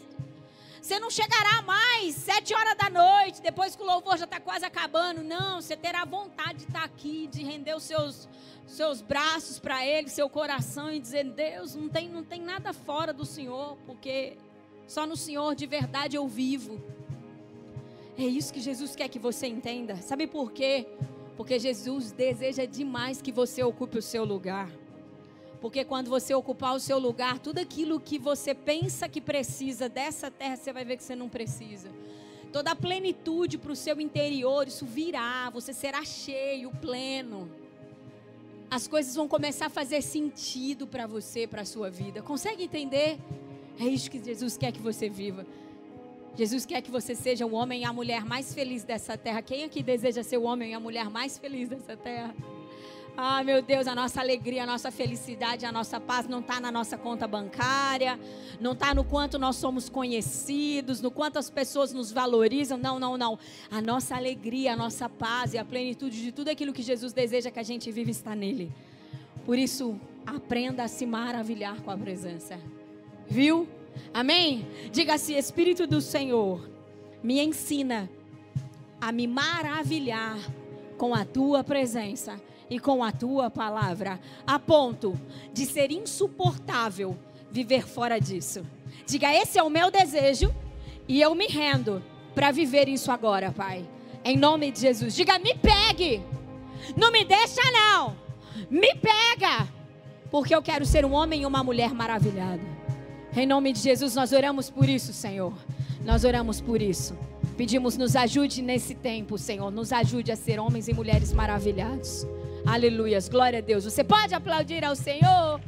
você não chegará mais sete horas da noite, depois que o louvor já está quase acabando. Não, você terá vontade de estar tá aqui, de render os seus, seus braços para Ele, seu coração e dizer: Deus, não tem, não tem nada fora do Senhor, porque só no Senhor de verdade eu vivo. É isso que Jesus quer que você entenda. Sabe por quê? Porque Jesus deseja demais que você ocupe o seu lugar. Porque quando você ocupar o seu lugar, tudo aquilo que você pensa que precisa dessa terra, você vai ver que você não precisa. Toda a plenitude para o seu interior, isso virá, você será cheio, pleno. As coisas vão começar a fazer sentido para você, para a sua vida. Consegue entender? É isso que Jesus quer que você viva. Jesus quer que você seja o homem e a mulher mais feliz dessa terra. Quem aqui deseja ser o homem e a mulher mais feliz dessa terra? Ah, meu Deus, a nossa alegria, a nossa felicidade, a nossa paz não está na nossa conta bancária, não está no quanto nós somos conhecidos, no quanto as pessoas nos valorizam. Não, não, não. A nossa alegria, a nossa paz e a plenitude de tudo aquilo que Jesus deseja que a gente vive está nele. Por isso, aprenda a se maravilhar com a presença. Viu? Amém? Diga-se, Espírito do Senhor, me ensina a me maravilhar com a tua presença e com a tua palavra, a ponto de ser insuportável viver fora disso. Diga, esse é o meu desejo e eu me rendo para viver isso agora, Pai. Em nome de Jesus. Diga, me pegue. Não me deixa, não. Me pega. Porque eu quero ser um homem e uma mulher maravilhada. Em nome de Jesus, nós oramos por isso, Senhor. Nós oramos por isso. Pedimos, nos ajude nesse tempo, Senhor. Nos ajude a ser homens e mulheres maravilhados. Aleluias. Glória a Deus. Você pode aplaudir ao Senhor?